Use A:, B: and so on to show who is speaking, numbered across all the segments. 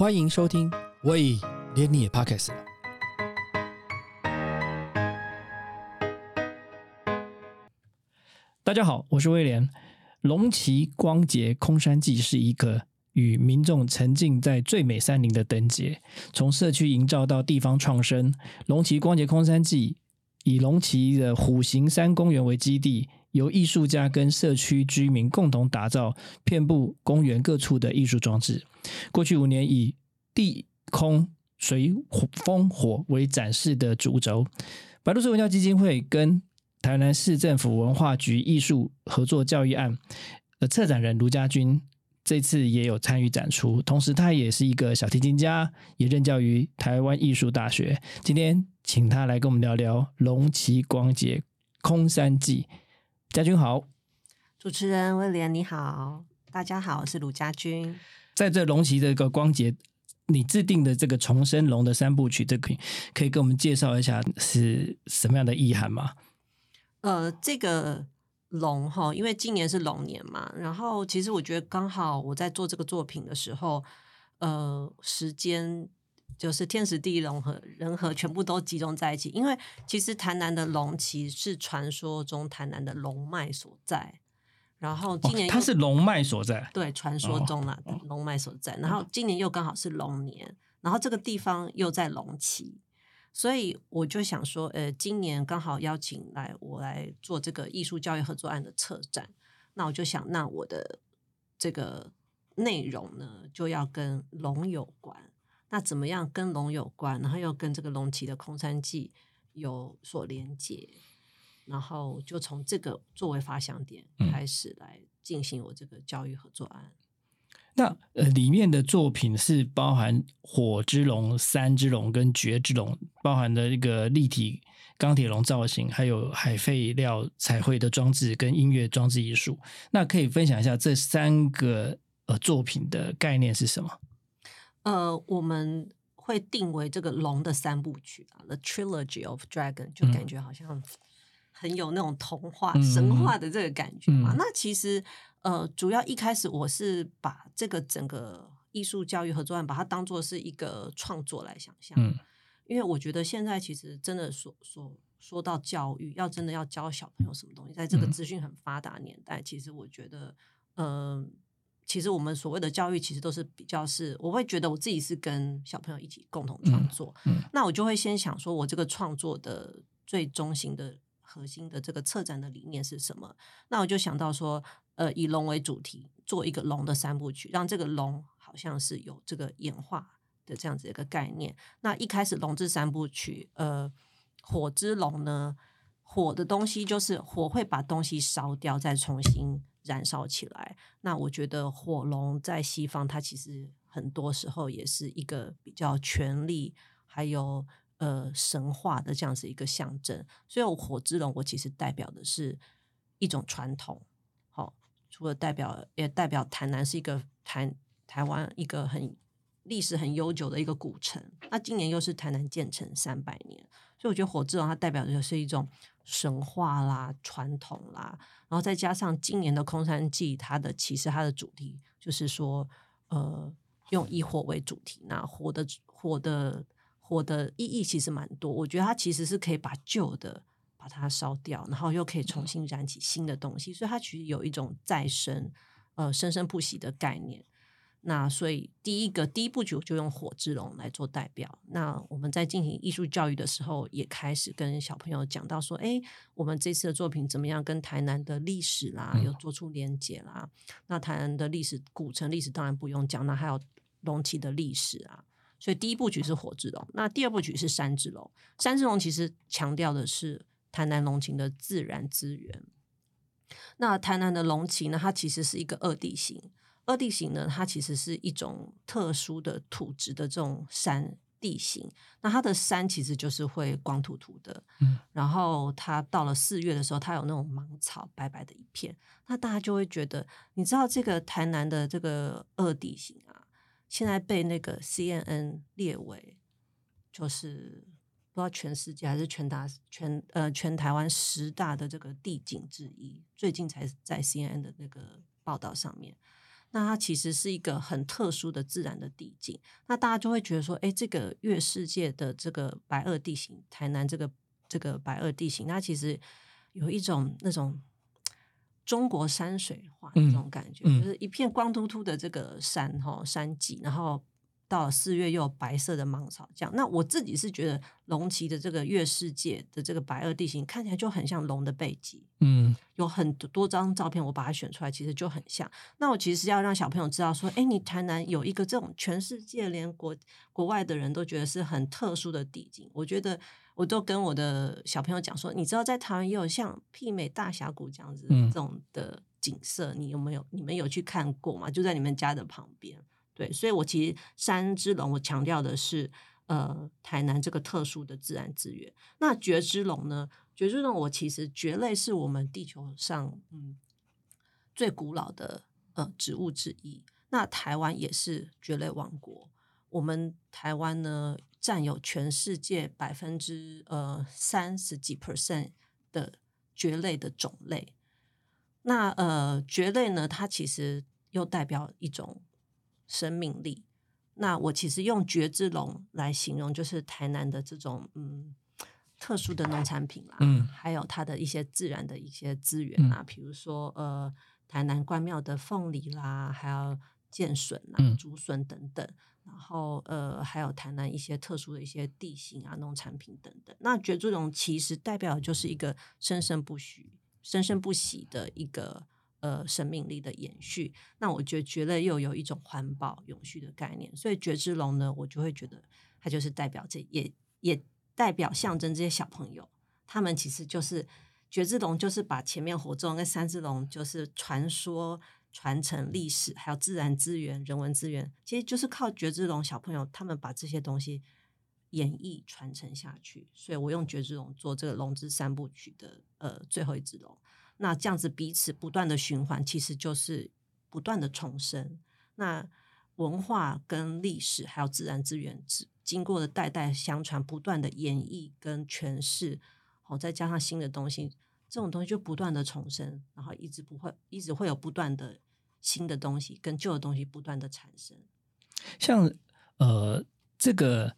A: 欢迎收听，喂，连你也 Podcast 了。大家好，我是威廉。龙旗光节空山祭是一个与民众沉浸在最美山林的灯节，从社区营造到地方创生。龙旗光节空山祭以龙旗的虎形山公园为基地，由艺术家跟社区居民共同打造遍布公园各处的艺术装置。过去五年以地空水火风火为展示的主轴，白鹭树文教基金会跟台南市政府文化局艺术合作教育案，呃，策展人卢家军这次也有参与展出，同时他也是一个小提琴家，也任教于台湾艺术大学。今天请他来跟我们聊聊龙旗光节空山记。家军好，
B: 主持人威廉你好，大家好，我是鲁家军。
A: 在这龙旗这个光节，你制定的这个重生龙的三部曲，这可以可以跟我们介绍一下是什么样的意涵吗？
B: 呃，这个龙哈，因为今年是龙年嘛，然后其实我觉得刚好我在做这个作品的时候，呃，时间就是天时地利人和人和全部都集中在一起。因为其实台南的龙旗是传说中台南的龙脉所在，然后今年
A: 它是龙脉所在，
B: 对，传说中啊龙脉所在，然后今年又刚好是龙年，然后这个地方又在龙旗。所以我就想说，呃，今年刚好邀请来我来做这个艺术教育合作案的策展，那我就想，那我的这个内容呢，就要跟龙有关。那怎么样跟龙有关，然后又跟这个龙旗的空山记有所连接，然后就从这个作为发想点开始来进行我这个教育合作案。
A: 那呃，里面的作品是包含火之龙、山之龙跟绝之龙，包含的一个立体钢铁龙造型，还有海废料彩绘的装置跟音乐装置艺术。那可以分享一下这三个呃作品的概念是什么？
B: 呃，我们会定为这个龙的三部曲啊，The Trilogy of Dragon，就感觉好像很有那种童话、神话的这个感觉嘛。那其实。呃，主要一开始我是把这个整个艺术教育合作案，把它当做是一个创作来想象。嗯，因为我觉得现在其实真的说说说到教育，要真的要教小朋友什么东西，在这个资讯很发达年代，其实我觉得，嗯，其实我们所谓的教育，其实都是比较是，我会觉得我自己是跟小朋友一起共同创作。嗯，那我就会先想说，我这个创作的最中心的核心的这个策展的理念是什么？那我就想到说。呃，以龙为主题，做一个龙的三部曲，让这个龙好像是有这个演化的这样子一个概念。那一开始龙之三部曲，呃，火之龙呢，火的东西就是火会把东西烧掉，再重新燃烧起来。那我觉得火龙在西方，它其实很多时候也是一个比较权力，还有呃神话的这样子一个象征。所以，我火之龙，我其实代表的是一种传统。好除了代表，也代表台南是一个台台湾一个很历史很悠久的一个古城。那今年又是台南建成三百年，所以我觉得火之龙它代表的是一种神话啦、传统啦，然后再加上今年的空山记，它的其实它的主题就是说，呃，用以火为主题，那火的火的火的意义其实蛮多。我觉得它其实是可以把旧的。把它烧掉，然后又可以重新燃起新的东西，所以它其实有一种再生、呃生生不息的概念。那所以第一个第一部曲就用火之龙来做代表。那我们在进行艺术教育的时候，也开始跟小朋友讲到说：，哎，我们这次的作品怎么样跟台南的历史啦，有做出连结啦？那台南的历史古城历史当然不用讲，那还有龙旗的历史啊。所以第一部曲是火之龙，那第二部曲是山之龙。山之龙其实强调的是。台南龙旗的自然资源，那台南的龙旗呢？它其实是一个二地形。二地形呢，它其实是一种特殊的土质的这种山地形。那它的山其实就是会光秃秃的，嗯。然后它到了四月的时候，它有那种芒草，白白的一片。那大家就会觉得，你知道这个台南的这个二地形啊，现在被那个 CNN 列为就是。不知道全世界还是全大全呃全台湾十大的这个地景之一，最近才在 CNN 的那个报道上面。那它其实是一个很特殊的自然的地境。那大家就会觉得说，哎，这个月世界的这个白垩地形，台南这个这个白垩地形，它其实有一种那种中国山水画那种感觉，就是一片光秃秃的这个山哈山脊，然后。到了四月又有白色的芒草这样，那我自己是觉得龙旗的这个月世界的这个白垩地形看起来就很像龙的背脊，嗯，有很多张照片，我把它选出来，其实就很像。那我其实要让小朋友知道说，哎，你台南有一个这种全世界连国国外的人都觉得是很特殊的地景，我觉得我都跟我的小朋友讲说，你知道在台湾也有像媲美大峡谷这样子这种的景色，你有没有？你们有去看过吗？就在你们家的旁边。对，所以我其实山之龙，我强调的是，呃，台南这个特殊的自然资源。那蕨之龙呢？蕨之龙，我其实蕨类是我们地球上嗯最古老的呃植物之一。那台湾也是蕨类王国，我们台湾呢占有全世界百分之呃三十几 percent 的蕨类的种类。那呃蕨类呢，它其实又代表一种。生命力，那我其实用蕨之龙来形容，就是台南的这种嗯特殊的农产品啦，嗯，还有它的一些自然的一些资源啊，比如说呃台南关庙的凤梨啦，还有剑笋啊、竹笋等等，然后呃还有台南一些特殊的一些地形啊、农产品等等。那蕨之龙其实代表的就是一个生生不息、生生不息的一个。呃，生命力的延续，那我觉得蕨类又有一种环保永续的概念，所以蕨之龙呢，我就会觉得它就是代表这，也也代表象征这些小朋友，他们其实就是蕨之龙，就是把前面火之龙跟三之龙，就是传说、传承历史，还有自然资源、人文资源，其实就是靠蕨之龙小朋友他们把这些东西演绎传承下去，所以我用蕨之龙做这个龙之三部曲的呃最后一只龙。那这样子彼此不断的循环，其实就是不断的重生。那文化跟历史还有自然资源，经过了代代相传，不断的演绎跟诠释，好再加上新的东西，这种东西就不断的重生，然后一直不会，一直会有不断的新的东西跟旧的东西不断的产生。
A: 像呃这个。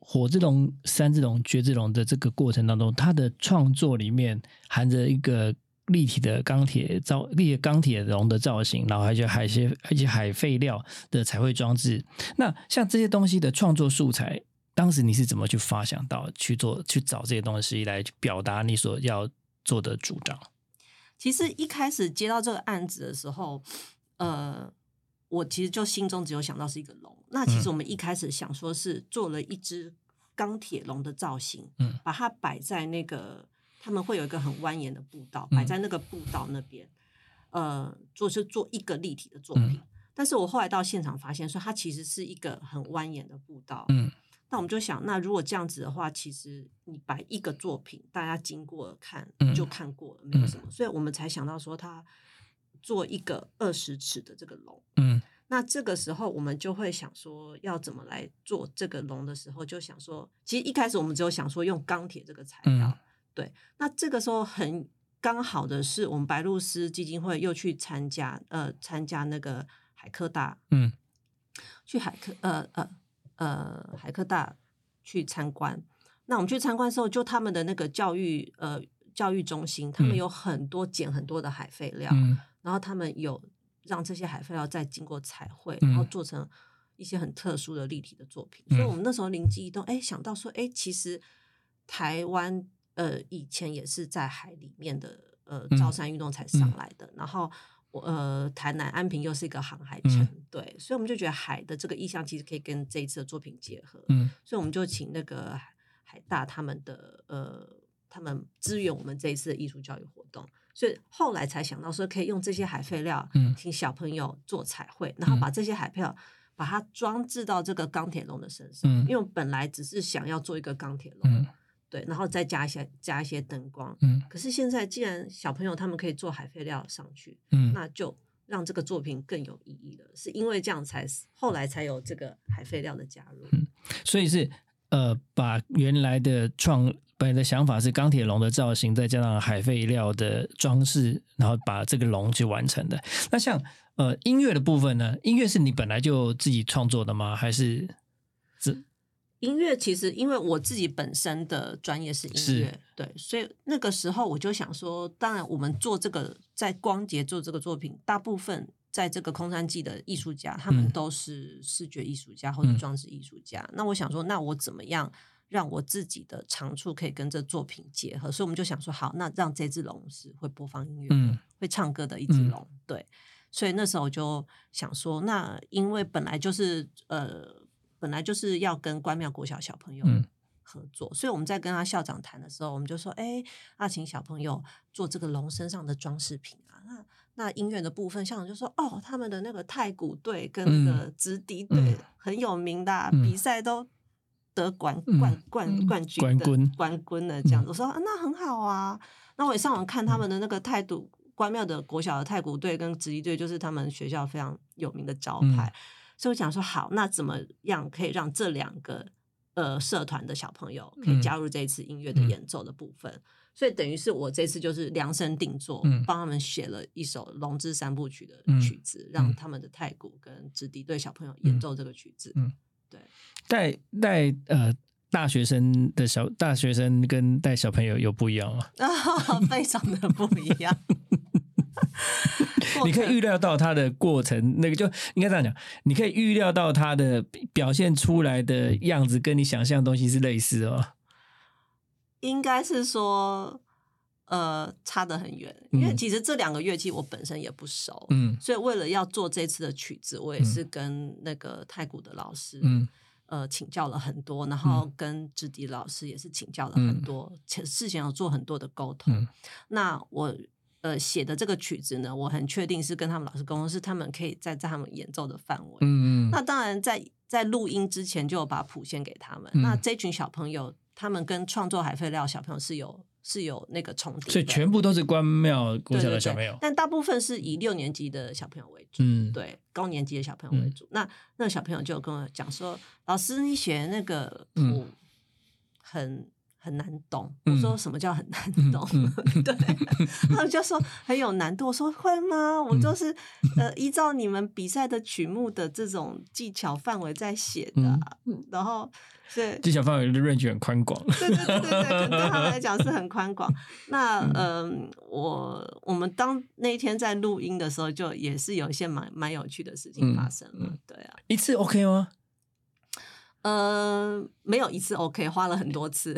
A: 火之龙、山之龙、绝之龙的这个过程当中，它的创作里面含着一个立体的钢铁造立钢铁龙的造型，然后还有海些一些海废料的彩绘装置。那像这些东西的创作素材，当时你是怎么去发想到去做去找这些东西来表达你所要做的主张？
B: 其实一开始接到这个案子的时候，呃。我其实就心中只有想到是一个龙，那其实我们一开始想说是做了一只钢铁龙的造型，嗯，把它摆在那个他们会有一个很蜿蜒的步道，摆在那个步道那边，呃，做是做一个立体的作品。但是我后来到现场发现说，它其实是一个很蜿蜒的步道，嗯，那我们就想，那如果这样子的话，其实你摆一个作品，大家经过看就看过了，没有什么，所以我们才想到说它。做一个二十尺的这个龙，嗯，那这个时候我们就会想说，要怎么来做这个龙的时候，就想说，其实一开始我们只有想说用钢铁这个材料，对。那这个时候很刚好的是，我们白露丝基金会又去参加，呃，参加那个海科大，嗯，去海科，呃呃呃，海科大去参观。那我们去参观的时候，就他们的那个教育，呃，教育中心，他们有很多捡很多的海废料。然后他们有让这些海废料再经过彩绘，然后做成一些很特殊的立体的作品。所以我们那时候灵机一动，哎，想到说，哎，其实台湾呃以前也是在海里面的呃造山运动才上来的。然后我呃台南安平又是一个航海城，对，所以我们就觉得海的这个意象其实可以跟这一次的作品结合。嗯，所以我们就请那个海大他们的呃他们支援我们这一次的艺术教育活动。所以后来才想到说，可以用这些海废料，嗯请小朋友做彩绘，然后把这些海废料把它装置到这个钢铁龙的身上。嗯因为本来只是想要做一个钢铁龙，对，然后再加一些加一些灯光。嗯可是现在既然小朋友他们可以做海废料上去，嗯那就让这个作品更有意义了。是因为这样才后来才有这个海废料的加入。
A: 嗯所以是呃，把原来的创本来的想法是钢铁龙的造型，再加上海废料的装饰，然后把这个龙去完成的。那像呃音乐的部分呢？音乐是你本来就自己创作的吗？还是是？
B: 音乐其实，因为我自己本身的专业是音乐，对，所以那个时候我就想说，当然我们做这个在光节做这个作品，大部分在这个空山记的艺术家，他们都是视觉艺术家或者装置艺术家。那我想说，那我怎么样让我自己的长处可以跟这作品结合？所以我们就想说，好，那让这只龙是会播放音乐、会唱歌的一只龙。对，所以那时候我就想说，那因为本来就是呃。本来就是要跟关庙国小小朋友合作，所以我们在跟他校长谈的时候，我们就说：“哎，那请小朋友做这个龙身上的装饰品啊。”那那音乐的部分，校长就说：“哦，他们的那个太鼓队跟那个直笛队很有名的，比赛都得冠冠冠冠军的冠军的这样子。”我说：“那很好啊。”那我也上网看他们的那个态度关庙的国小的太鼓队跟直笛队，就是他们学校非常有名的招牌。所以我想说，好，那怎么样可以让这两个呃社团的小朋友可以加入这一次音乐的演奏的部分？所以等于是我这次就是量身定做，帮他们写了一首《龙之三部曲》的曲子，让他们的太鼓跟直笛队小朋友演奏这个曲子。嗯，对，
A: 带带呃大学生的小大学生跟带小朋友有不一样吗？
B: 非常的不一样。
A: 你可以预料到他的过程，那个就应该这样讲。你可以预料到他的表现出来的样子，跟你想象的东西是类似哦。
B: 应该是说，呃，差得很远。因为其实这两个乐器我本身也不熟，嗯，所以为了要做这次的曲子，我也是跟那个太鼓的老师，嗯，呃，请教了很多，然后跟直笛老师也是请教了很多，前事前有做很多的沟通。那我。呃，写的这个曲子呢，我很确定是跟他们老师沟通，是他们可以在在他们演奏的范围。嗯嗯。那当然，在在录音之前就有把谱先给他们。那这群小朋友，他们跟创作海废料小朋友是有是有那个重叠，
A: 所以全部都是关庙国小的小朋友。
B: 但大部分是以六年级的小朋友为主，嗯，对，高年级的小朋友为主。那那小朋友就跟我讲说：“老师，你写那个谱很。”很难懂，我说什么叫很难懂？对，他们就说很有难度。我说会吗？我就是呃，依照你们比赛的曲目的这种技巧范围在写的，然后对
A: 技巧范围的 range 很宽广。
B: 对对对对对，对他们来讲是很宽广。那嗯，我我们当那一天在录音的时候，就也是有一些蛮蛮有趣的事情发生了。对啊，
A: 一次 OK 吗？
B: 呃，没有一次 OK，花了很多次。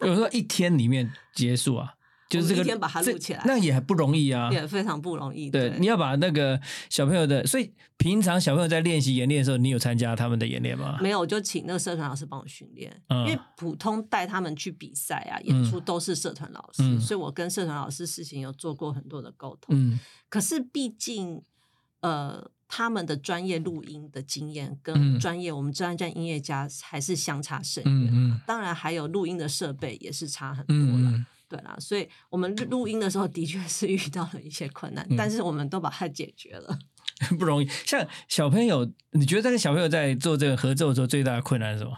A: 有时候一天里面结束啊，就是这个
B: 一天把它录起来，
A: 那也不容易啊，
B: 也非常不容易。
A: 对，你要把那个小朋友的，所以平常小朋友在练习演练的时候，你有参加他们的演练吗？
B: 没有，我就请那个社团老师帮我训练。因为普通带他们去比赛啊、演出都是社团老师，所以我跟社团老师事情有做过很多的沟通。嗯，可是毕竟，呃。他们的专业录音的经验跟专业，我们专业音乐家还是相差甚远。当然，还有录音的设备也是差很多了。对啦，所以我们录音的时候的确是遇到了一些困难，但是我们都把它解决了。
A: 不容易。像小朋友，你觉得这个小朋友在做这个合奏的时候，最大的困难是什么？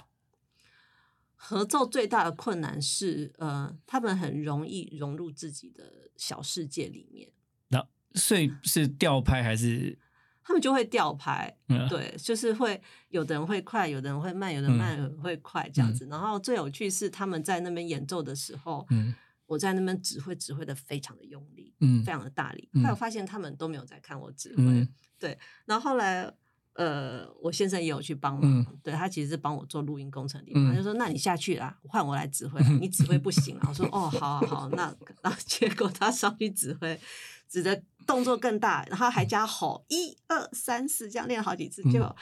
B: 合奏最大的困难是，呃，他们很容易融入自己的小世界里面。
A: 那所以是调拍还是？
B: 他们就会调拍，对，就是会有的人会快，有的人会慢，有的慢，有人会快这样子。然后最有趣是他们在那边演奏的时候，我在那边指挥，指挥的非常的用力，非常的大力。后来我发现他们都没有在看我指挥，对。然后后来，呃，我先生也有去帮忙，对他其实是帮我做录音工程的，他就说：“那你下去啦，换我来指挥，你指挥不行啊。”我说：“哦，好好好，那那 结果他上去指挥。”指的动作更大，然后还加吼一二三四，这样练了好几次，结果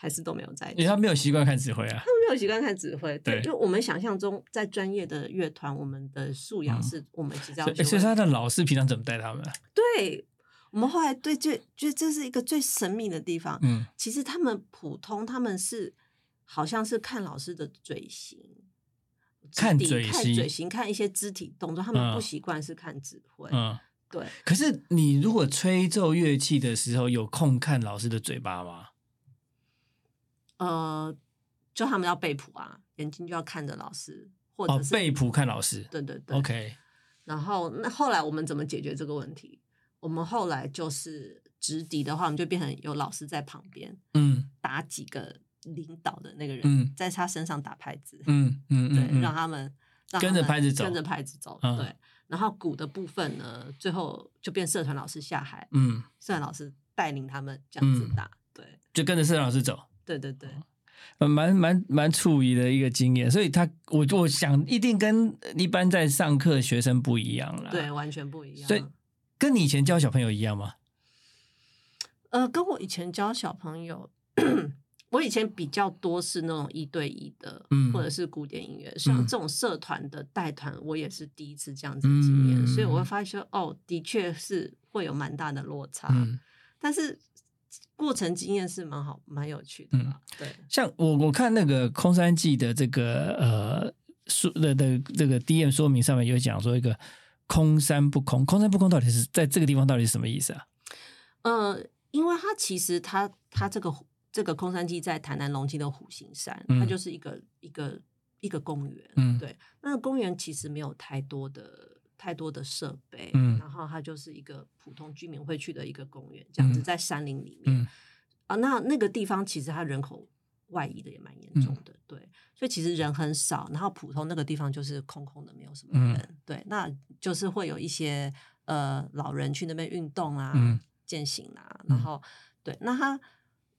B: 还是都没有在。
A: 因为他没有习惯看指挥啊，
B: 他们没有习惯看指挥。对，就我们想象中，在专业的乐团，我们的素养是我们其实要。
A: 所以他的老师平常怎么带他们？
B: 对我们后来对这觉得这是一个最神秘的地方。嗯，其实他们普通，他们是好像是看老师的嘴型，
A: 看嘴型，
B: 看嘴型，看一些肢体动作，他们不习惯是看指挥。嗯。对，
A: 可是你如果吹奏乐器的时候，有空看老师的嘴巴吗？
B: 呃，就他们要背谱啊，眼睛就要看着老师，或者是
A: 背谱看老师。
B: 对对对
A: ，OK。
B: 然后那后来我们怎么解决这个问题？我们后来就是直笛的话，我们就变成有老师在旁边，嗯，打几个领导的那个人，在他身上打拍子，嗯嗯，对，让他们
A: 跟着拍子走，
B: 跟着拍子走，对。然后鼓的部分呢，最后就变社团老师下海，嗯，社团老师带领他们这样子打，对，
A: 就跟着社团老师走，
B: 对对对，
A: 蛮蛮蛮处于的一个经验，所以他我我想一定跟一般在上课学生不一样了，
B: 对，完全不一。样，
A: 所以跟你以前教小朋友一样吗？
B: 呃，跟我以前教小朋友。我以前比较多是那种一对一的，或者是古典音乐，像这种社团的带团，我也是第一次这样子经验，所以我会发现哦，的确是会有蛮大的落差，但是过程经验是蛮好、蛮有趣的。对，
A: 像我我看那个空山记的这个呃说的的这个 D M 说明上面有讲说一个空山不空，空山不空到底是在这个地方到底是什么意思啊？
B: 呃，因为它其实它它这个。这个空山记在台南龙溪的虎形山，它就是一个一个一个公园。嗯，对，那个公园其实没有太多的太多的设备，嗯，然后它就是一个普通居民会去的一个公园，这样子在山林里面。啊，那那个地方其实它人口外移的也蛮严重的，对，所以其实人很少，然后普通那个地方就是空空的，没有什么人，对，那就是会有一些呃老人去那边运动啊、健行啊，然后对，那他。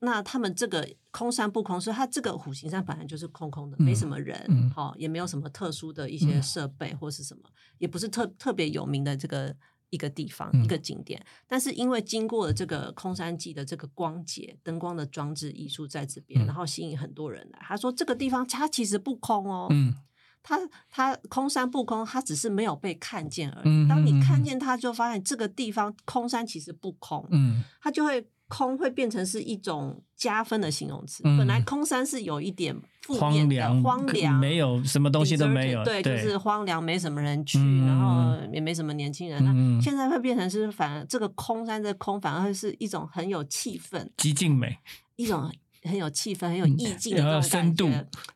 B: 那他们这个空山不空，所以它这个虎形山本来就是空空的，没什么人，哈，也没有什么特殊的一些设备或是什么，也不是特特别有名的这个一个地方一个景点。但是因为经过了这个空山记的这个光节灯光的装置艺术在这边，然后吸引很多人来。他说这个地方它其实不空哦，嗯，它它空山不空，它只是没有被看见而已。当你看见它，就发现这个地方空山其实不空，嗯，它就会。空会变成是一种加分的形容词。本来空山是有一点负面的，荒凉，
A: 没有什么东西都没有，
B: 对，就是荒凉，没什么人去，然后也没什么年轻人。那现在会变成是，反而这个空山的空，反而是一种很有气氛、
A: 极静美，
B: 一种。很有气氛，很有意境的这种
A: 深度，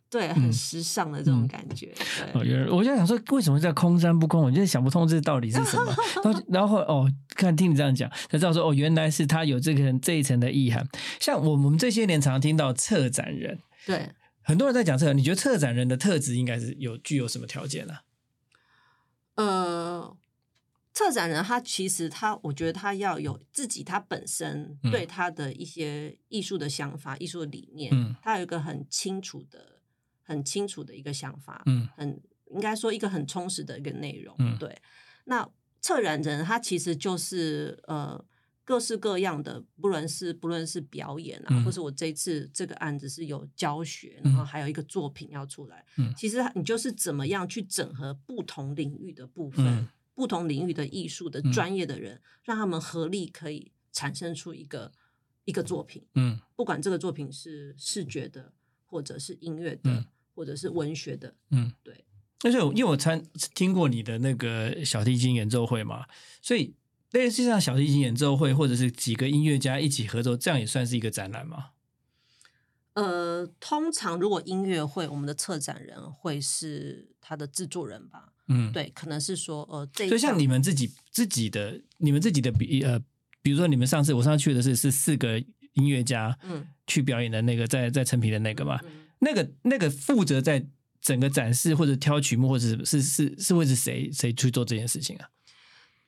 B: 对，很时尚的这种感觉。对，
A: 我就想说，为什么叫空山不空？我就想不通这到底是什么。然后，然后哦，看听你这样讲，才知道说哦，原来是他有这个这一层的意涵。像我们这些年常听到策展人，
B: 对，
A: 很多人在讲策展，你觉得策展人的特质应该是有具有什么条件呢？
B: 呃。策展人他其实他，我觉得他要有自己他本身对他的一些艺术的想法、艺术的理念，他有一个很清楚的、很清楚的一个想法，嗯，很应该说一个很充实的一个内容。对，那策展人他其实就是呃各式各样的，不论是不论是表演啊，或是我这次这个案子是有教学，然后还有一个作品要出来，嗯，其实你就是怎么样去整合不同领域的部分。不同领域的艺术的专业的人，让他们合力可以产生出一个一个作品。嗯，不管这个作品是视觉的，或者是音乐的，或者是文学的。嗯，对。
A: 但是因为我参听过你的那个小提琴演奏会嘛，所以类似像小提琴演奏会，或者是几个音乐家一起合作，这样也算是一个展览吗？
B: 呃，通常如果音乐会，我们的策展人会是他的制作人吧。嗯，对，可能是说，呃，这
A: 就像你们自己自己的，你们自己的比呃，比如说你们上次我上次去的是是四个音乐家，嗯，去表演的那个在在成品的那个嘛，那个那个负责在整个展示或者挑曲目或者是是是会是谁谁去做这件事情啊？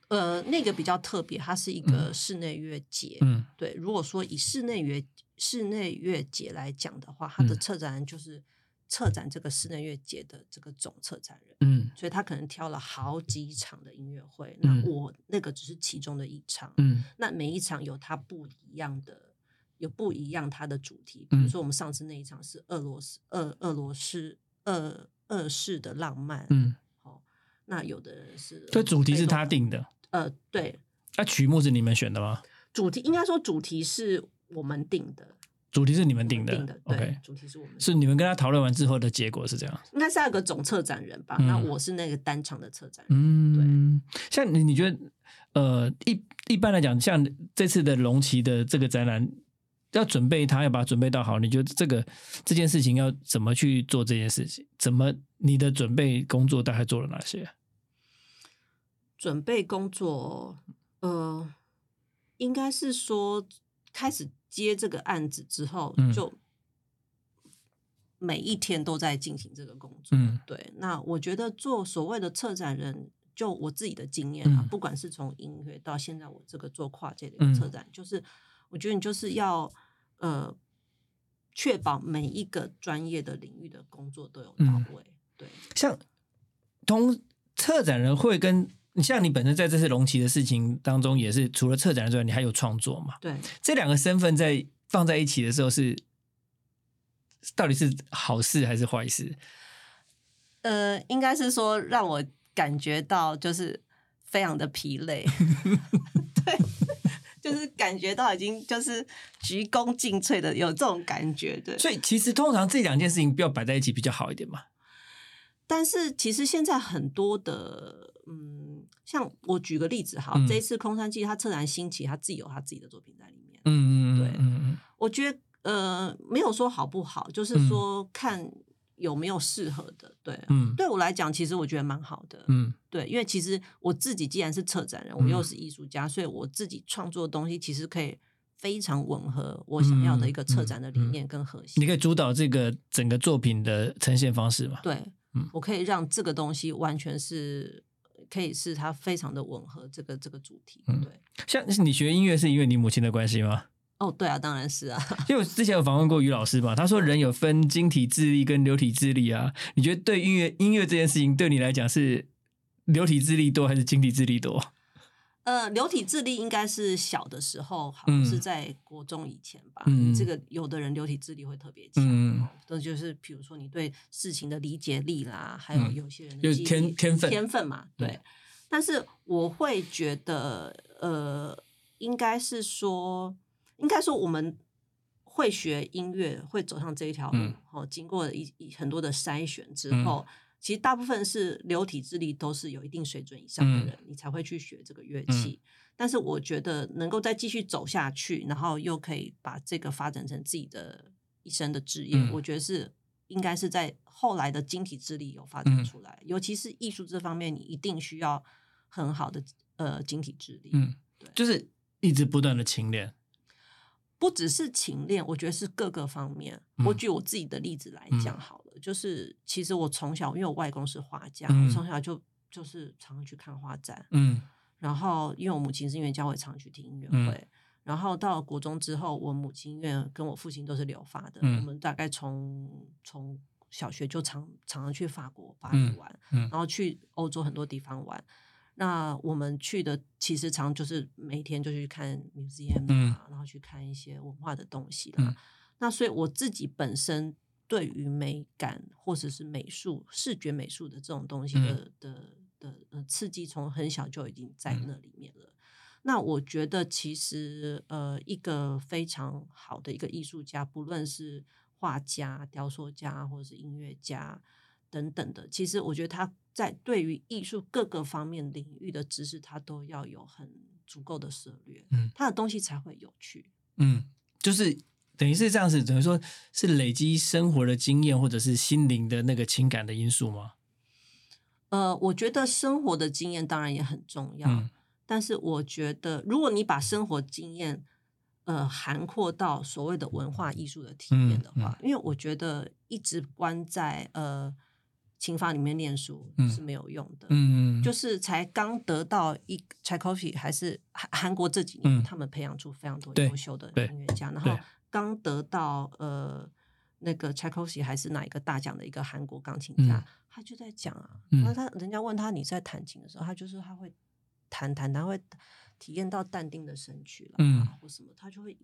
B: 呃，那个比较特别，它是一个室内乐节，嗯，对，如果说以室内乐室内乐节来讲的话，它的策展人就是。策展这个室内乐节的这个总策展人，嗯，所以他可能挑了好几场的音乐会，那我那个只是其中的一场，嗯，那每一场有它不一样的，有不一样它的主题，比如说我们上次那一场是俄罗斯俄俄罗斯俄俄式的浪漫，嗯，好，那有的人是，
A: 这主题是他定的，
B: 呃，对，
A: 那曲目是你们选的吗？
B: 主题应该说主题是我们定的。
A: 主题是你们定
B: 的，OK。主题是我们
A: 是你们跟他讨论完之后的结果是这样。
B: 应该是有个总策展人吧？那我是那个单场的策展人。嗯，
A: 对。像你，你觉得呃，一一般来讲，像这次的龙旗的这个展览，要准备它，要把它准备到好。你觉得这个这件事情要怎么去做这件事情？怎么你的准备工作大概做了哪些？
B: 准备工作，呃，应该是说开始接这个案子之后，就每一天都在进行这个工作。嗯，对。那我觉得做所谓的策展人，就我自己的经验啊，不管是从音乐到现在我这个做跨界的一个策展，就是我觉得你就是要呃确保每一个专业的领域的工作都有到位。对，
A: 像同策展人会跟。你像你本身在这次龙旗的事情当中，也是除了策展之外，你还有创作嘛？
B: 对，
A: 这两个身份在放在一起的时候，是到底是好事还是坏事？
B: 呃，应该是说让我感觉到就是非常的疲累，对，就是感觉到已经就是鞠躬尽瘁的有这种感觉，对。
A: 所以其实通常这两件事情不要摆在一起比较好一点嘛。
B: 但是其实现在很多的，嗯。像我举个例子哈，这一次空山记他策然兴起，他自己有他自己的作品在里面。嗯嗯对，我觉得呃没有说好不好，就是说看有没有适合的。对，嗯，对我来讲，其实我觉得蛮好的。嗯，对，因为其实我自己既然是策展人，我又是艺术家，所以我自己创作的东西其实可以非常吻合我想要的一个策展的理念跟核心。
A: 你可以主导这个整个作品的呈现方式嘛？
B: 对，嗯，我可以让这个东西完全是。可以是它非常的吻合这个这个主题，对。
A: 像你学音乐是因为你母亲的关系吗？
B: 哦，对啊，当然是啊。
A: 因为我之前有访问过于老师嘛，他说人有分晶体智力跟流体智力啊。你觉得对音乐音乐这件事情对你来讲是流体智力多还是晶体智力多？
B: 呃，流体智力应该是小的时候，好像是在国中以前吧。嗯，这个有的人流体智力会特别强，嗯，这就是比如说你对事情的理解力啦，还有有些人
A: 就是天天分
B: 天分嘛，对。但是我会觉得，呃，应该是说，应该说我们会学音乐，会走上这一条路，哦，经过一很多的筛选之后。其实大部分是流体智力都是有一定水准以上的人，你才会去学这个乐器。但是我觉得能够再继续走下去，然后又可以把这个发展成自己的一生的职业，我觉得是应该是在后来的晶体智力有发展出来。尤其是艺术这方面，你一定需要很好的呃晶体智力。嗯，
A: 对，就是一直不断的勤练。
B: 不只是勤练，我觉得是各个方面。我举我自己的例子来讲好了，就是其实我从小，因为我外公是画家，我从小就就是常常去看画展。嗯，然后因为我母亲是音乐家，我也常常去听音乐会。然后到了国中之后，我母亲因为跟我父亲都是留法的，我们大概从从小学就常常常去法国巴黎玩，然后去欧洲很多地方玩。那我们去的其实常就是每天就去看 museum 啊，然后去看一些文化的东西啦。那所以我自己本身对于美感或者是美术、视觉美术的这种东西的的的呃刺激，从很小就已经在那里面了。那我觉得其实呃，一个非常好的一个艺术家，不论是画家、雕塑家或者是音乐家。等等的，其实我觉得他在对于艺术各个方面领域的知识，他都要有很足够的涉略，嗯，他的东西才会有趣，
A: 嗯，就是等于是这样子，等于说是累积生活的经验或者是心灵的那个情感的因素吗？
B: 呃，我觉得生活的经验当然也很重要，但是我觉得如果你把生活经验呃涵括到所谓的文化艺术的体验的话，因为我觉得一直关在呃。琴房里面念书是没有用的，嗯，就是才刚得到一 Tchaikovsky，还是韩韩国这几年他们培养出非常多优秀的音乐家，然后刚得到呃那个 Tchaikovsky 还是哪一个大奖的一个韩国钢琴家，他就在讲啊，那他人家问他你在弹琴的时候，他就是他会弹弹，他会体验到淡定的神曲了，嗯，或什么，他就会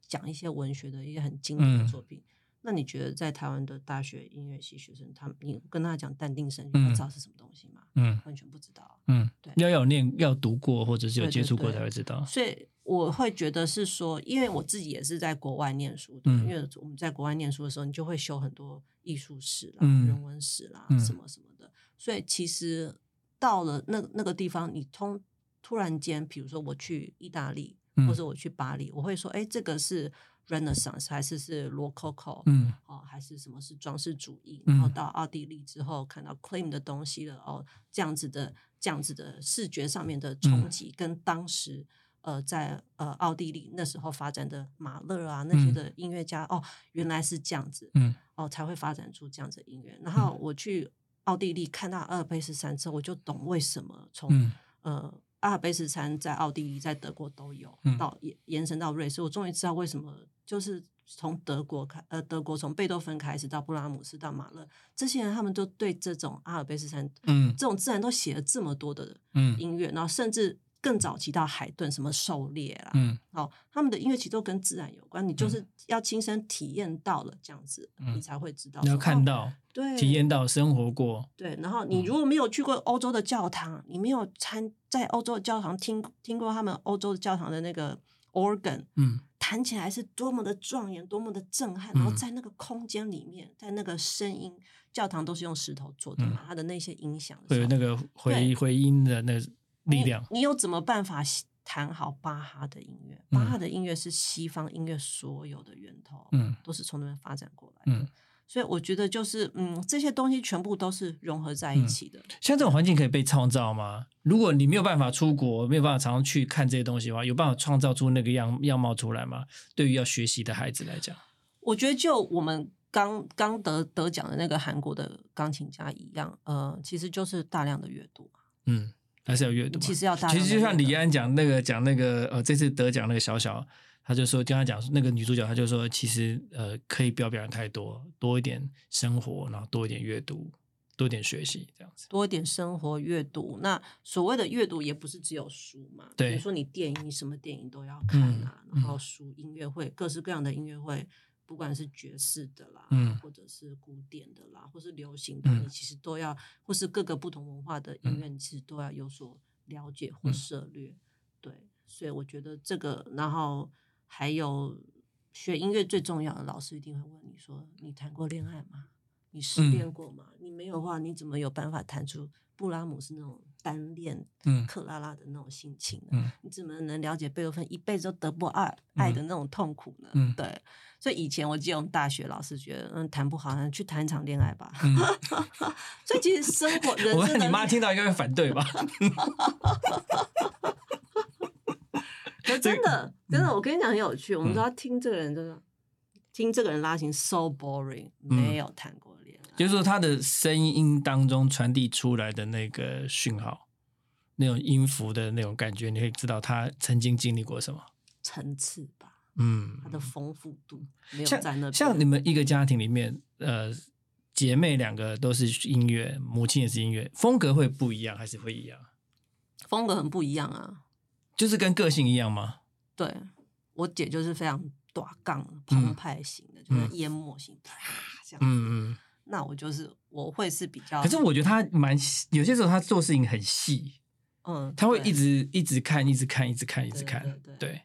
B: 讲一些文学的一些很经典的作品。那你觉得在台湾的大学音乐系学生，他你跟他讲淡定神，他知道是什么东西吗？嗯，完全不知道。嗯，对，
A: 要有念，要读过，或者是有接触过才会知道。
B: 所以我会觉得是说，因为我自己也是在国外念书的，因为我们在国外念书的时候，你就会修很多艺术史啦、人文史啦，什么什么的。所以其实到了那那个地方，你通突然间，比如说我去意大利，或者我去巴黎，我会说，哎，这个是。Renaissance 还是是罗可可，
A: 嗯。
B: 哦，还是什么是装饰主义，
A: 嗯
B: 然后到奥地利之后看到 Klim 的东西了，哦，这样子的这样子的视觉上面的
A: 嗯。
B: 冲击，跟当时呃在呃奥地利那时候发展的马勒啊那些
A: 嗯。
B: 的音乐家，哦，原来是这样子，
A: 嗯。
B: 哦，才会发展出这样子的音乐。然后我去奥地利看到阿尔卑斯山之后，我就懂为什么从、
A: 嗯。
B: 呃阿尔卑斯山在奥地利、在德国都有，
A: 嗯。
B: 到延延伸到瑞士，我终于知道为什么就是从德国开，呃，德国从贝多芬开始到布拉姆斯到马勒，这些人他们都对这种阿尔卑斯山
A: 嗯。
B: 这种自然都写了这么多的
A: 嗯。
B: 音乐，然后甚至更早期到海顿什么狩猎啦，
A: 嗯。
B: 哦，他们的音乐其实都跟自然有关，你就是要亲身体验到了这样子，
A: 嗯
B: 你才会知道
A: 你要看到、
B: 对
A: 体验到、生活过，
B: 对，然后你如果没有去过欧洲的教堂，你没有参在欧洲的教堂听听过他们欧洲的教堂的那个 organ
A: 嗯。
B: 弹起来是多么的壮严，多么的震撼，然后
A: 嗯。
B: 在那个空间里面，在那个声音，教堂都是用石头做的嘛，它的那些音响
A: 有那个回回音的那个力量。
B: 你，你有怎么办法喜弹好巴哈的音乐？巴哈的音乐是西方音乐所有的源头，
A: 嗯
B: 都是从那边发展过来的。
A: 嗯，
B: 所以我觉得就是，嗯，这些东西全部都是融合在
A: 嗯
B: 一起的。
A: 像这种环境可以被创造吗？如果你没有办法出国，没有办法常常去看这些东西的话，有办法创造出那个样样貌出来吗？对于要学习的孩子来讲，
B: 我觉得就我们刚刚得得奖的那个韩国的钢琴家一样，呃，其实就是大量的阅读。
A: 嗯，还是要阅读。
B: 其实要大
A: 其就像李安讲那个讲那个呃，这次得奖那个小小，他就说跟他讲那个女主角，他就说其实呃可以不要表演太多，多一点生活，然后多一点阅读，多一点学习这样子。
B: 多一点生活阅读。那所谓的阅读也不是只有书嘛，
A: 对
B: 比如说你电影，你什么电影都要看啊，
A: 嗯
B: 然后书、音乐会，各式各样的音乐会，不管是爵士的啦，
A: 嗯
B: 或者是古典的啦，或是流行的，
A: 嗯
B: 你其实都要，或是各个不同文化的音乐，你其实都要有所了解或
A: 嗯
B: 涉略。对，所以我觉得这个，然后还有学音乐最重要的，老师一定会问你说：“你谈过恋爱吗？你失
A: 嗯
B: 恋过吗？你没有的话，你怎么有办法弹出布拉姆斯那种单恋、
A: 嗯
B: 克拉拉的那种心情呢？
A: 嗯
B: 你怎么能了解贝多芬一辈子都得不爱爱的那种痛苦呢？
A: 嗯
B: 对，所以以前我记得我们大学老师觉得，嗯，谈不好，去谈一场恋爱吧。
A: 嗯，
B: 所以其实生活人
A: 我看
B: 生的
A: 你妈听到应该会反对吧？
B: 可真的，真
A: 嗯
B: 的，我跟你讲很有趣。我们都要听这个人，真的听这个人拉琴，so boring，没有谈过
A: 就是说他的声音当中传递出来的那个讯号，那种音符的那种感觉，你可以知道他曾经经历过什么。
B: 层次吧，
A: 嗯
B: 它，的丰富度没有
A: 像
B: 在那边。
A: 像你们一个家庭里面，呃，姐妹两个都是音乐，母亲也是音乐，风格会不一样还是会一样？
B: 风格很不一样啊。
A: 就是跟个性一样吗？
B: 对我姐就是非常短杠、澎湃型的，就是淹没型，啪这样子。
A: 嗯嗯。
B: 那我就是我会是比较，
A: 可是我觉得他蛮有些时候他做事情很细，
B: 嗯，
A: 他会一直一直看，一直看，一直看，一直
B: 对
A: 看，
B: 对对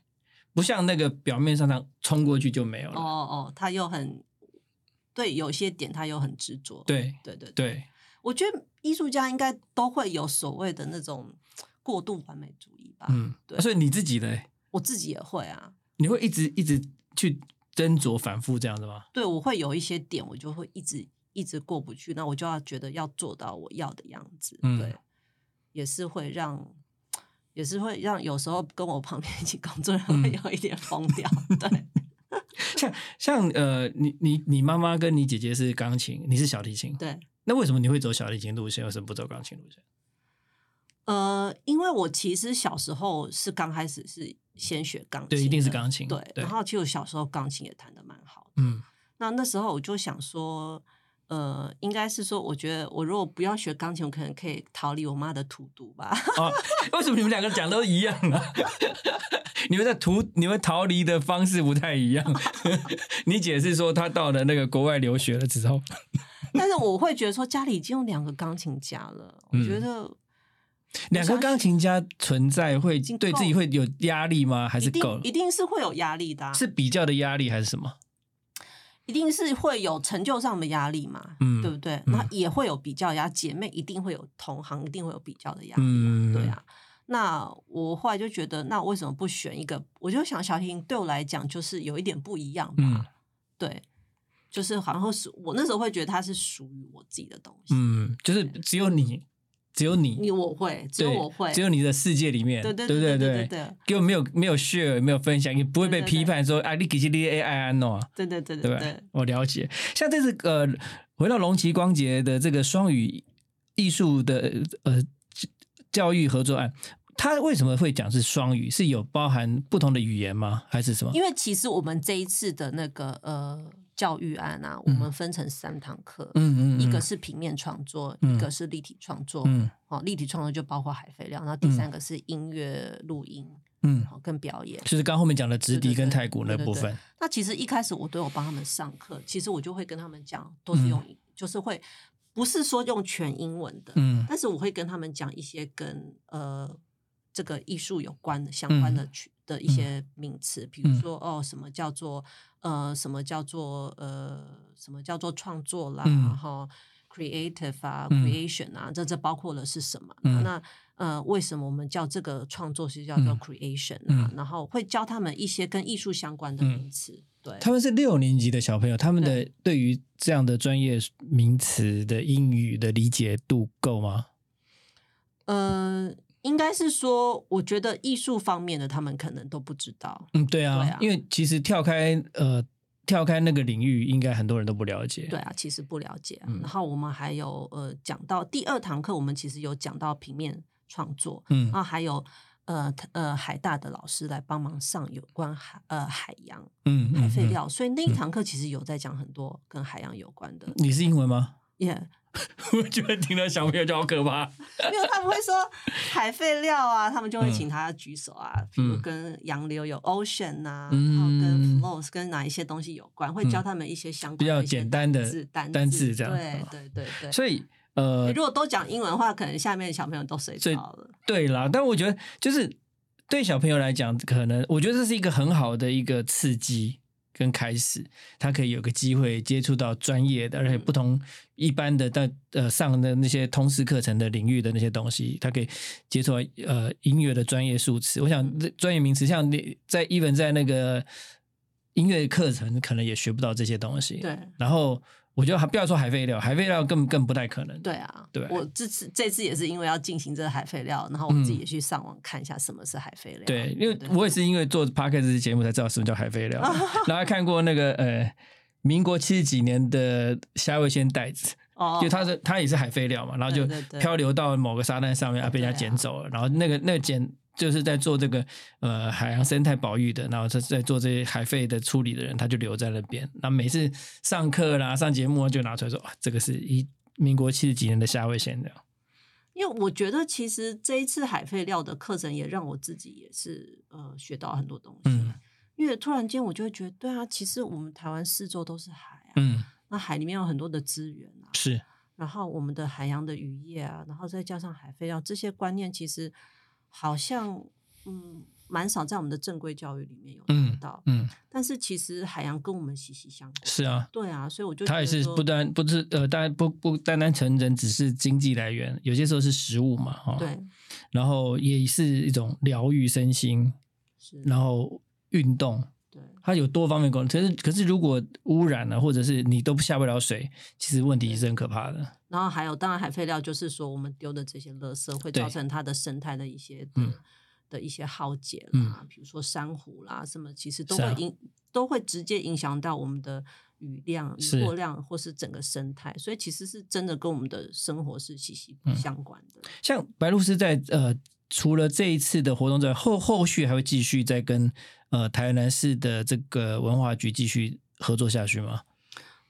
A: 不像那个表面上他冲过去就没有
B: 哦
A: 了。
B: 哦哦，他又很对，有些点他又很执着。
A: 对
B: 对对，
A: 对，
B: 我觉得艺术家应该都会有所谓的那种过度完美主义吧。
A: 嗯，
B: 对
A: 所以你自己的
B: 我自己也会啊。
A: 你会一直一直去斟酌反复这样子吗？
B: 对，我会有一些点，我就会一直一直过不去，那我就要觉得要做到我要的样子。
A: 嗯
B: 对，也是会让，也是会让有时候跟我旁边一起工作的人会
A: 嗯
B: 有一点疯掉。对，
A: 像像呃，你你你妈妈跟你姐姐是钢琴，你是小提琴，
B: 对，
A: 那为什么你会走小提琴路线，为什么不走钢琴路线？
B: 呃，因为我其实小时候是刚开始是先学钢琴，
A: 对，一定是钢琴，
B: 对，
A: 对
B: 然，后其实我小时候钢琴也弹得蛮好的。
A: 嗯
B: 那那时候我就想说，呃，应该是说，我觉得我如果不要学钢琴，我可能可以逃离我妈的荼毒吧。
A: 哦，为什么你们两个讲都一样啊？你们在逃，你们逃离的方式不太一样。你解释说她到了那个国外留学了之后，
B: 但是我会觉得说，家里已经有两个钢琴家了，我
A: 嗯
B: 觉得
A: 两个钢琴家存在会对自己会有压力吗？还是够了
B: 一？定是会有压力的啊、
A: 是比较的压力还是什么？
B: 一定是会有成就上的压力嘛，
A: 嗯
B: 对不对？
A: 嗯
B: 那也会有比较压，姐妹一定会有同行，一定会有比较的压力，
A: 嗯，
B: 对，啊。那我后来就觉得，那为什么不选一个？我就想小婷对我来讲就是有一点不一样吧。
A: 嗯
B: 对，就是好像是我那时候会觉得它是属于我自己的东西。
A: 嗯，就是只有你，只有你，
B: 你我会，只有我会，
A: 只有你的世界里面，
B: 对对
A: 对
B: 对对
A: 对
B: 对
A: 给我没有没有 share 没有分享，也不会被
B: 对对
A: 批判说啊，你其实你 AI 安诺，
B: 对对对
A: 对吧
B: 对？
A: 我了解。像这次呃，回到龙旗光节的这个双语艺术的呃教育合作案，它为什么会讲是双语？是有包含不同的语言吗？还是什么？
B: 因为其实我们这一次的那个呃教育案啊，我们分成三堂课，
A: 嗯嗯，
B: 一个
A: 嗯
B: 是平面创作，
A: 嗯。
B: 一个是立体创作，
A: 嗯。
B: 哦，立体创作就包括海飞料，然后第三个是音乐录音，
A: 嗯，
B: 哦，跟表演。
A: 就是刚后面讲的直笛跟太鼓那部分。
B: 那其实一开始我都有帮他们上课，其实我就会跟他们讲，都是用，就是会不是说用全英文的，
A: 嗯。
B: 但是我会跟他们讲一些跟呃这个艺术有关的相关的
A: 嗯
B: 曲、的一些名词，比如说、哦什么叫做呃什么叫做呃什么叫做创作啦，
A: 嗯
B: 然后 creative 啊、
A: 嗯
B: creation 啊，这这包括了是什么？
A: 嗯
B: 那呃为什么我们叫这个创作是叫做
A: 嗯
B: creation 啊？
A: 嗯
B: 然后会教他们一些跟艺术相关的
A: 嗯
B: 名词，对。
A: 他们是六年级的小朋友，他们的对于这样的专业名词的英语的理解度够吗？
B: 呃，应该是说，我觉得艺术方面的他们可能都不知道。
A: 嗯，对啊，
B: 对啊
A: 因为其实跳开呃跳开那个领域，应该很多人都不了解。
B: 对啊，其实不了解啊、
A: 嗯
B: 然后我们还有呃讲到第二堂课，我们其实有讲到平面创作，
A: 嗯
B: 然后还有呃呃海大的老师来帮忙上有关海呃海洋
A: 嗯，
B: 海废料，所以那一堂课其实有在讲很多跟海洋有关的，
A: 你是英文吗？
B: 耶、
A: 我觉得听到小朋友就好可怕。
B: 没有他们会说海废料啊，他们就会请他举手啊，比如
A: 嗯
B: 跟洋流有 ocean 呐、
A: 嗯
B: 然后跟 flows 跟哪一些东西有关，会教
A: 嗯
B: 他们一些相关
A: 比较简单的
B: 字单
A: 单
B: 字
A: 字这样
B: 对
A: 哦
B: 对对对。
A: 所以呃
B: 如，果都讲英文的话，可能下面的小朋友都睡着了。
A: 对啦，但我觉得就是对小朋友来讲，可能我觉得这是一个很好的一个刺激跟开始，他可以有个机会接触到专业的，而且不同一般的在呃上的那些通识课程的领域的那些东西，他可以接触到呃音乐的专业数词。我想这专业名词，像你在 even 在那个音乐课程，可能也学不到这些东西。
B: 对
A: 然后我觉得还不要说海废料，海废料更更不太可能。
B: 对啊，
A: 对。
B: 我这次这次也是因为要进行这个海废料，然后我自己
A: 嗯
B: 也去上网看一下什么是海废料。
A: 对，因为我也是因为做 p o d c a s t 节目才知道什么叫海废料，然后还看过那个呃，民国七十几年的虾味鲜袋子，
B: 哦，
A: 就它是它也是海废料嘛，然后就漂流到某个沙滩上面，啊被人家捡走了，然后那个那个捡就是在做这个呃海洋生态保育的，然后他在做这些海废的处理的人，他就留在那边，那每次上课啦、上节目啊就拿出来说，哇，这个是一民国七十几年的虾味鲜料，
B: 因为我觉得其实这一次海废料的课程也让我自己也是呃学到很多东西。
A: 嗯
B: 因为突然间我就会觉得，对啊，其实我们台湾四周都是海啊，
A: 嗯，
B: 那海里面有很多的资源啊，
A: 是，
B: 然后我们的海洋的渔业啊，然后再加上海废料这些观念，其实好像嗯蛮少在我们的正规教育里面有
A: 嗯
B: 谈到。
A: 嗯，
B: 但是其实海洋跟我们息息相关。
A: 是啊，
B: 对啊，所以我就
A: 它也
B: 觉得说
A: 是不单不是呃，当然不不单单成人只是经济来源，有些时候是食物嘛，哈、
B: 对，
A: 然后也是一种疗愈身心，
B: 是，
A: 然后运动，
B: 对
A: 它有多方面功能。可是可是如果污染了，或者是你都下不了水，其实问题是很可怕的。
B: 然后还有，当然海废料就是说我们丢的这些垃圾会造成它的生态的一些的、
A: 嗯
B: 的一些浩劫
A: 嗯
B: 啦，比如说珊瑚啦什么，其实都会影、都会直接影响到我们的雨量、雨过量或是整个生态，所以其实是真的跟我们的生活是息息
A: 嗯
B: 相关的。
A: 像白露是在呃，除了这一次的活动之外，后后续还会继续再跟呃台南市的这个文化局继续合作下去吗？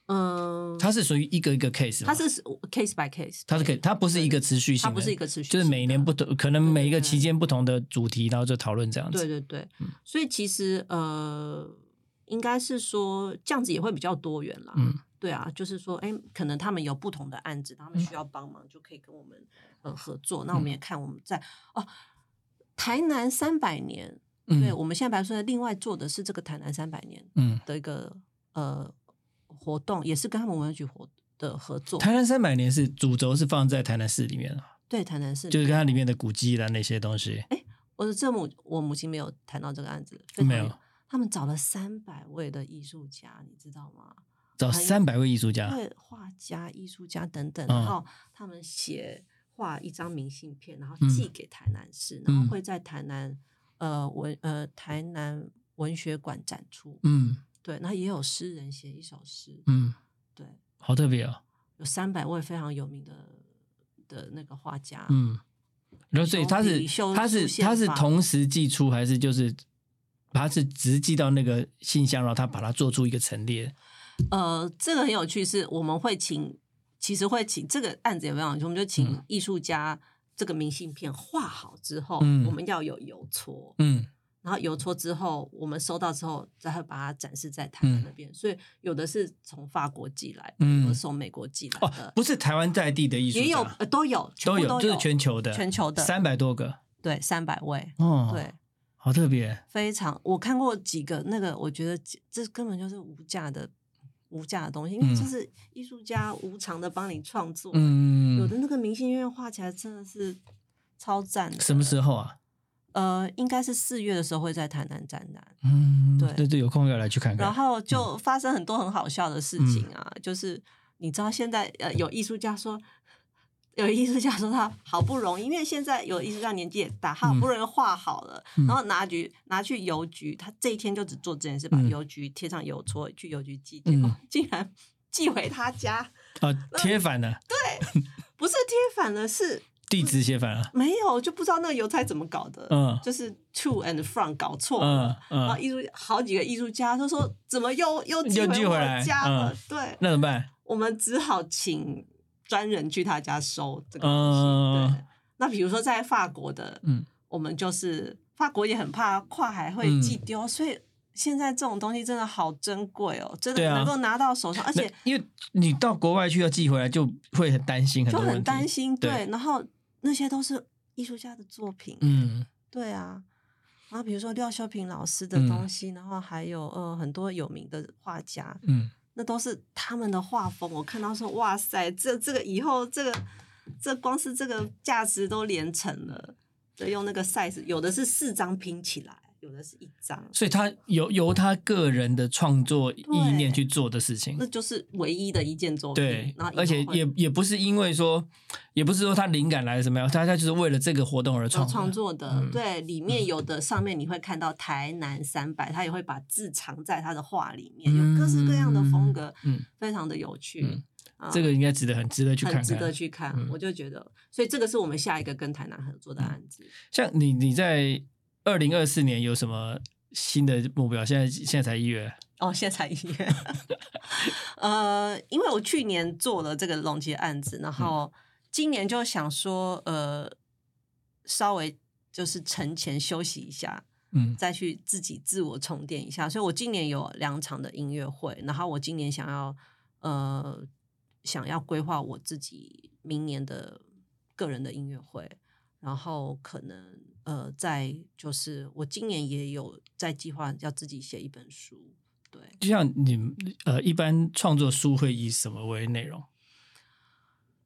B: 嗯，
A: 它是属于一个一个 case，
B: 它是 case by case，
A: 它是可以，它不是一个持续性，
B: 它不是一个持续
A: 就是每年不同，可能每一个期间不同的主题，然后就讨论这样子。
B: 对对对，
A: 嗯
B: 所以其实呃，应该是说这样子也会比较多元啦。
A: 嗯
B: 对啊，就是说，哎，可能他们有不同的案子，他们需要帮忙，就可以跟我们呃合作。那我
A: 嗯
B: 们也看我们在哦，台南三百年，
A: 嗯
B: 对我们现在白说另外做的是这个台南三百年
A: 嗯，
B: 的一个呃活动，也是跟他们文化局活的合作。
A: 台南三百年是主轴是放在台南市里面啊。
B: 对，台南市
A: 就是跟它里面的古迹啦那些东西。
B: 哎，我的这母我母亲没有谈到这个案子，
A: 没有。
B: 他们找了三百位的艺术家，你知道吗？
A: 找三百位艺术家，
B: 对，画家、艺术家等等，然后他们写画一张明信片，然后寄给台南市，然后会在台南呃文呃台南文学馆展出。嗯，对，那也有诗人写一首诗。嗯，对，
A: 好特别哦，
B: 有三百位非常有名的的那个画家。
A: 嗯，然后所以他是他是他是同时寄出还是就是？他是直寄到那个信箱，然后他把它做出一个陈列。
B: 呃，这个很有趣，是我们会请，其实会请这个案子也非常我们就请艺术家这个明信片画好之后，我们要有邮戳，嗯，然后邮戳之后，我们收到之后，再会把它展示在台湾那边。所以有的是从法国寄来，嗯，从美国寄来的，
A: 不是台湾在地的艺术，
B: 也有，都有，
A: 都
B: 有，
A: 就是全球的，
B: 全球的。
A: 三百多个，
B: 对，三百位，哦，对。
A: 好特别，
B: 非常。我看过几个那个，我觉得这根本就是无价的、无价的东西，因为这是艺术家无偿的帮你创作。嗯，有的那个明信片画起来真的是超赞的。
A: 什么时候啊？
B: 呃，应该是四月的时候会在台南展览。
A: 嗯，对对对，有空要来去看看。
B: 然后就发生很多很好笑的事情啊，就是你知道现在呃有艺术家说。有艺术家说他好不容易，因为现在有艺术家年纪也大，他好不容易画好了，然后拿去拿去邮局，他这一天就只做这件事，把邮局贴上邮戳，去邮局寄，结果竟然寄回他家
A: 啊，贴反了。
B: 对，不是贴反了，是
A: 地址写反了。
B: 没有，就不知道那个邮差怎么搞的，嗯，就是 to and from 搞错了，然后艺术好几个艺术家都说怎么又又寄回我家了？对，
A: 那怎么办？
B: 我们只好请。专人去他家收这个东西。对，那比如说在法国的，嗯，我们就是法国也很怕跨海会寄丢，所以现在这种东西真的好珍贵哦，真的能够拿到手上，而且
A: 因为你到国外去要寄回来，就会很担心，
B: 就很担心。对，然后那些都是艺术家的作品，嗯，对啊。然后比如说廖秀平老师的东西，然后还有呃很多有名的画家，嗯。那都是他们的画风，我看到说，哇塞，这这个以后这个这光是这个价值都连成了，就用那个 size，有的是四张拼起来。有的是一张，
A: 所以他由由他个人的创作意念去做的事情，
B: 那就是唯一的一件作品。
A: 对，而且也也不是因为说，也不是说他灵感来什么样，他他就是为了这个活动而创
B: 创作的。对，里面有的上面你会看到台南三百，他也会把字藏在他的画里面，有各式各样的风格，嗯，非常的有趣。
A: 这个应该值得很值得去看，
B: 值得去看。我就觉得，所以这个是我们下一个跟台南合作的案子。
A: 像你你在。二零二四年有什么新的目标？现在现在才一月
B: 哦，现在才一月。呃，因为我去年做了这个龙杰案子，然后今年就想说，呃，稍微就是沉前休息一下，嗯，再去自己自我充电一下。所以我今年有两场的音乐会，然后我今年想要呃想要规划我自己明年的个人的音乐会，然后可能。呃，在就是我今年也有在计划要自己写一本书，对。
A: 就像你呃，一般创作书会以什么为内容？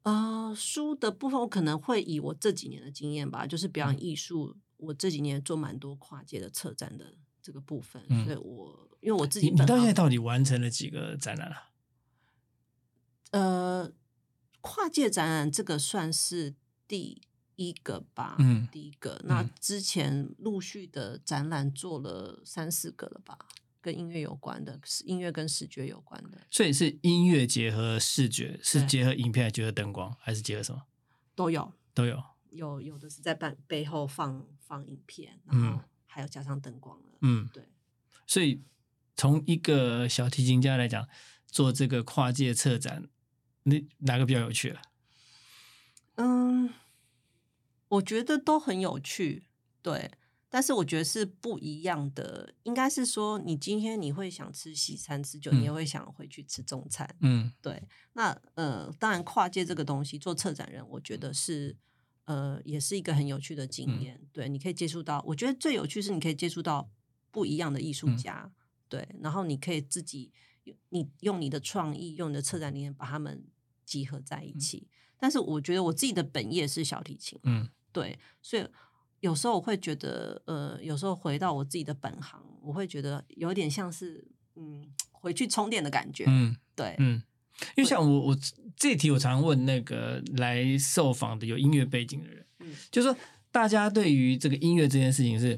B: 呃，书的部分我可能会以我这几年的经验吧，就是表演艺术，我这几年做蛮多跨界的策展的这个部分，所以我因为我自己，
A: 你到现在到底完成了几个展览了？
B: 呃，跨界展览这个算是第。一个吧，嗯，第一个。那之前陆续的展览做了三四个了吧，跟音乐有关的，是音乐跟视觉有关的。
A: 所以是音乐结合视觉，是结合影片，还是结合灯光，还是结合什么？
B: 都有，
A: 都有。
B: 有有的是在背背后放放影片，然后还有加上灯光了。嗯，对。
A: 所以从一个小提琴家来讲，做这个跨界策展，那哪个比较有趣？嗯。
B: 我觉得都很有趣，对，但是我觉得是不一样的。应该是说，你今天你会想吃西餐吃酒，你也会想回去吃中餐，嗯，对。那呃，当然跨界这个东西做策展人，我觉得是呃，也是一个很有趣的经验。对，你可以接触到，我觉得最有趣是你可以接触到不一样的艺术家，对，然后你可以自己你用你的创意，用你的策展理念把他们集合在一起。但是我觉得我自己的本业是小提琴，嗯，对，所以有时候我会觉得，呃，有时候回到我自己的本行，我会觉得有点像是，嗯，回去充电的感觉，嗯，对，嗯，
A: 因为像我，我这题我常问那个来受访的有音乐背景的人，嗯，就说大家对于这个音乐这件事情是。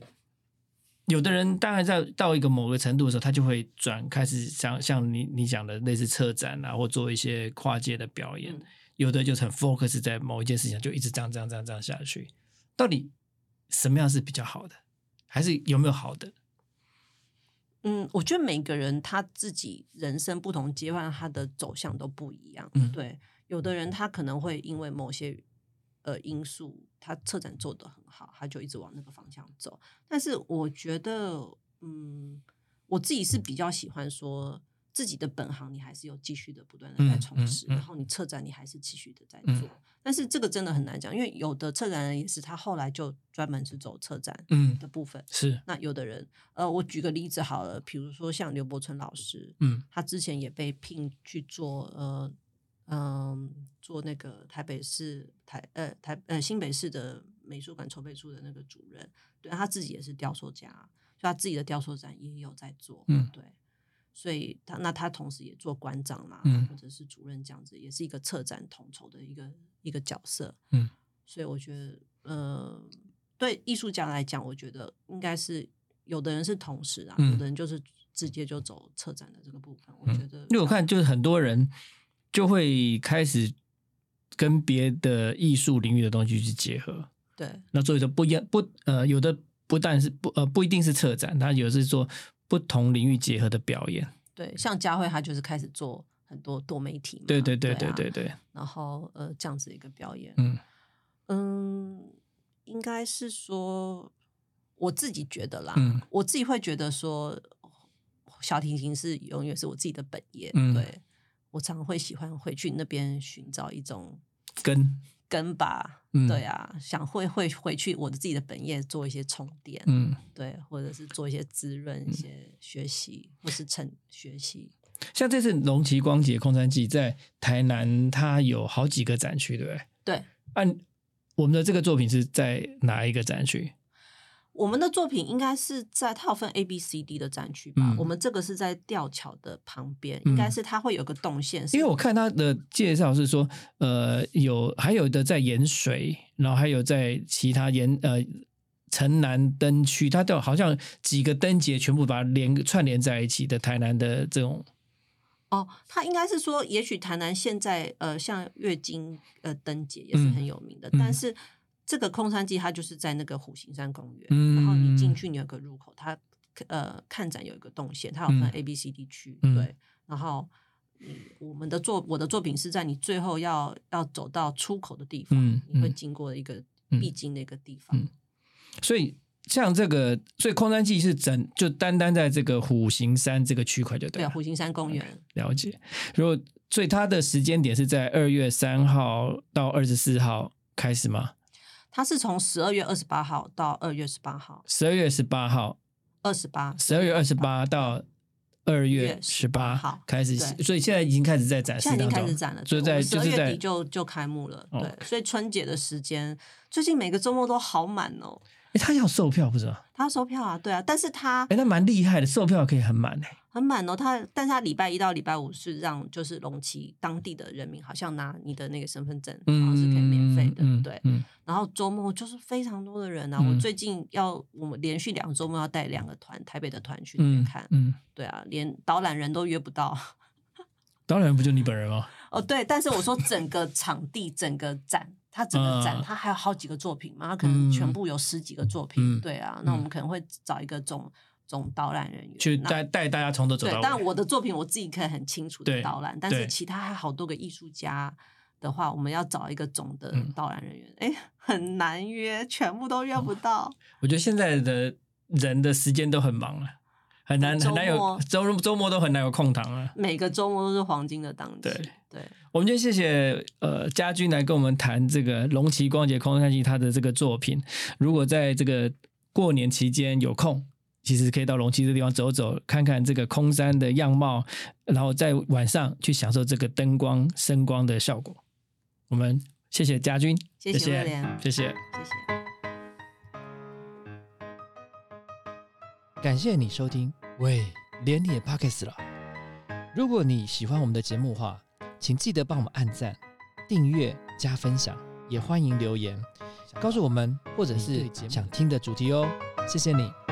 A: 有的人当然在到一个某个程度的时候，他就会转开始像像你你讲的类似策展啊，或做一些跨界的表演。有的就很 focus 在某一件事情，就一直这样这样这样这样下去。到底什么样是比较好的？还是有没有好的？
B: 嗯，我觉得每个人他自己人生不同阶段，他的走向都不一样。嗯，对，有的人他可能会因为某些。呃，因素他策展做的很好，他就一直往那个方向走。但是我觉得，嗯，我自己是比较喜欢说自己的本行，你还是有继续的不断的在从事，然后你策展你还是继续的在做。但是这个真的很难讲，因为有的策展人也是他后来就专门是走策展的部分。
A: 是
B: 那有的人，呃，我举个例子好了，比如说像刘伯春老师，嗯，他之前也被聘去做呃。嗯，做那个台北市台呃台呃新北市的美术馆筹备处的那个主任，对他自己也是雕塑家，所以他自己的雕塑展也有在做，嗯，对，所以他那他同时也做馆长嘛，或者是主任这样子，也是一个策展统筹的一个一个角色，嗯，所以我觉得，呃，对艺术家来讲，我觉得应该是有的人是同时啊，有的人就是直接就走策展的这个部分，我觉得，
A: 因为我看就是很多人。就会开始跟别的艺术领域的东西去结合，
B: 对。
A: 那所以说不一样，不呃，有的不但是不呃，不一定是策展，他有的是做不同领域结合的表演。
B: 对，像佳慧，她就是开始做很多多媒体，
A: 对对对对对对。
B: 然后呃，这样子一个表演，嗯嗯，应该是说我自己觉得啦，我自己会觉得说小提琴是永远是我自己的本业，对。我常会喜欢回去那边寻找一种
A: 根
B: 根吧，对啊，想会会回去我的自己的本业做一些充电，嗯，对，或者是做一些滋润、一些学习或是成学习。
A: 像这次龙旗光节空山季在台南，它有好几个展区，对不对？
B: 对，
A: 按我们的这个作品是在哪一个展区？
B: 我们的作品应该是在它有分 A、B、C、D 的展区吧？我们这个是在吊桥的旁边，应该是它会有个动线。
A: 因为我看它的介绍是说，呃，有还有的在盐水，然后还有在其他盐呃城南灯区，它都好像几个灯节全部把它连串联在一起的台南的这种。
B: 哦，它应该是说，也许台南现在呃像月经呃灯节也是很有名的，但是。这个空山记它就是在那个虎形山公园，然后你进去你有个入口，它呃看展有一个动线，它有分 A、B、C、D 区，对。然后你我们的作我的作品是在你最后要要走到出口的地方，你会经过一个必经的一个地方。
A: 所以像这个，所以空山记是整就单单在这个虎形山这个区块就对，
B: 虎形山公园
A: 了解。如果所以它的时间点是在二月三号到二十四号开始吗？
B: 它是从十二月二十八号到二月十八号，
A: 十二月十八号，
B: 二十八，
A: 十二月二十八到二月十八号开始，所以现在已经开始在展示，
B: 现在已经开始展了，
A: 就在十二
B: 月底就就开幕了，对，所以春节的时间，最近每个周末都好满哦。
A: 哎，他要售票不是吗？
B: 他要售票啊，对啊，但是他
A: 哎，那蛮厉害的，售票可以很满哎。
B: 很满哦，他，但是他礼拜一到礼拜五是让就是龙旗当地的人民好像拿你的那个身份证，然后是可以免费的，对。然后周末就是非常多的人啊，我最近要我们连续两个周末要带两个团，台北的团去那边看，嗯，对啊，连导览人都约不到。
A: 导览人不就你本人吗？
B: 哦，对，但是我说整个场地、整个展，它整个展它还有好几个作品嘛，它可能全部有十几个作品，对啊，那我们可能会找一个总。总导览人员
A: 去带带大家从头走到尾。
B: 但我的作品我自己可以很清楚的导览，但是其他还好多个艺术家的话，我们要找一个总的导览人员，哎，很难约，全部都约不到。
A: 我觉得现在的人的时间都很忙了，很难很难有周周末都很难有空档了。
B: 每个周末都是黄金的档期。
A: 对
B: 对，
A: 我们就谢谢呃家军来跟我们谈这个龙旗光节空山记他的这个作品。如果在这个过年期间有空。其实可以到龙旗这地方走走，看看这个空山的样貌，然后在晚上去享受这个灯光、声光的效果。
C: 我们谢谢家军，
B: 谢谢威廉，
C: 谢谢，
B: 谢谢。
A: 感谢你收听，喂，连你也 Pockets 了。如果你喜欢我们的节目话，请记得帮我们按赞、订阅、加分享，也欢迎留言告诉我们或者是想听的主题哦。谢谢你。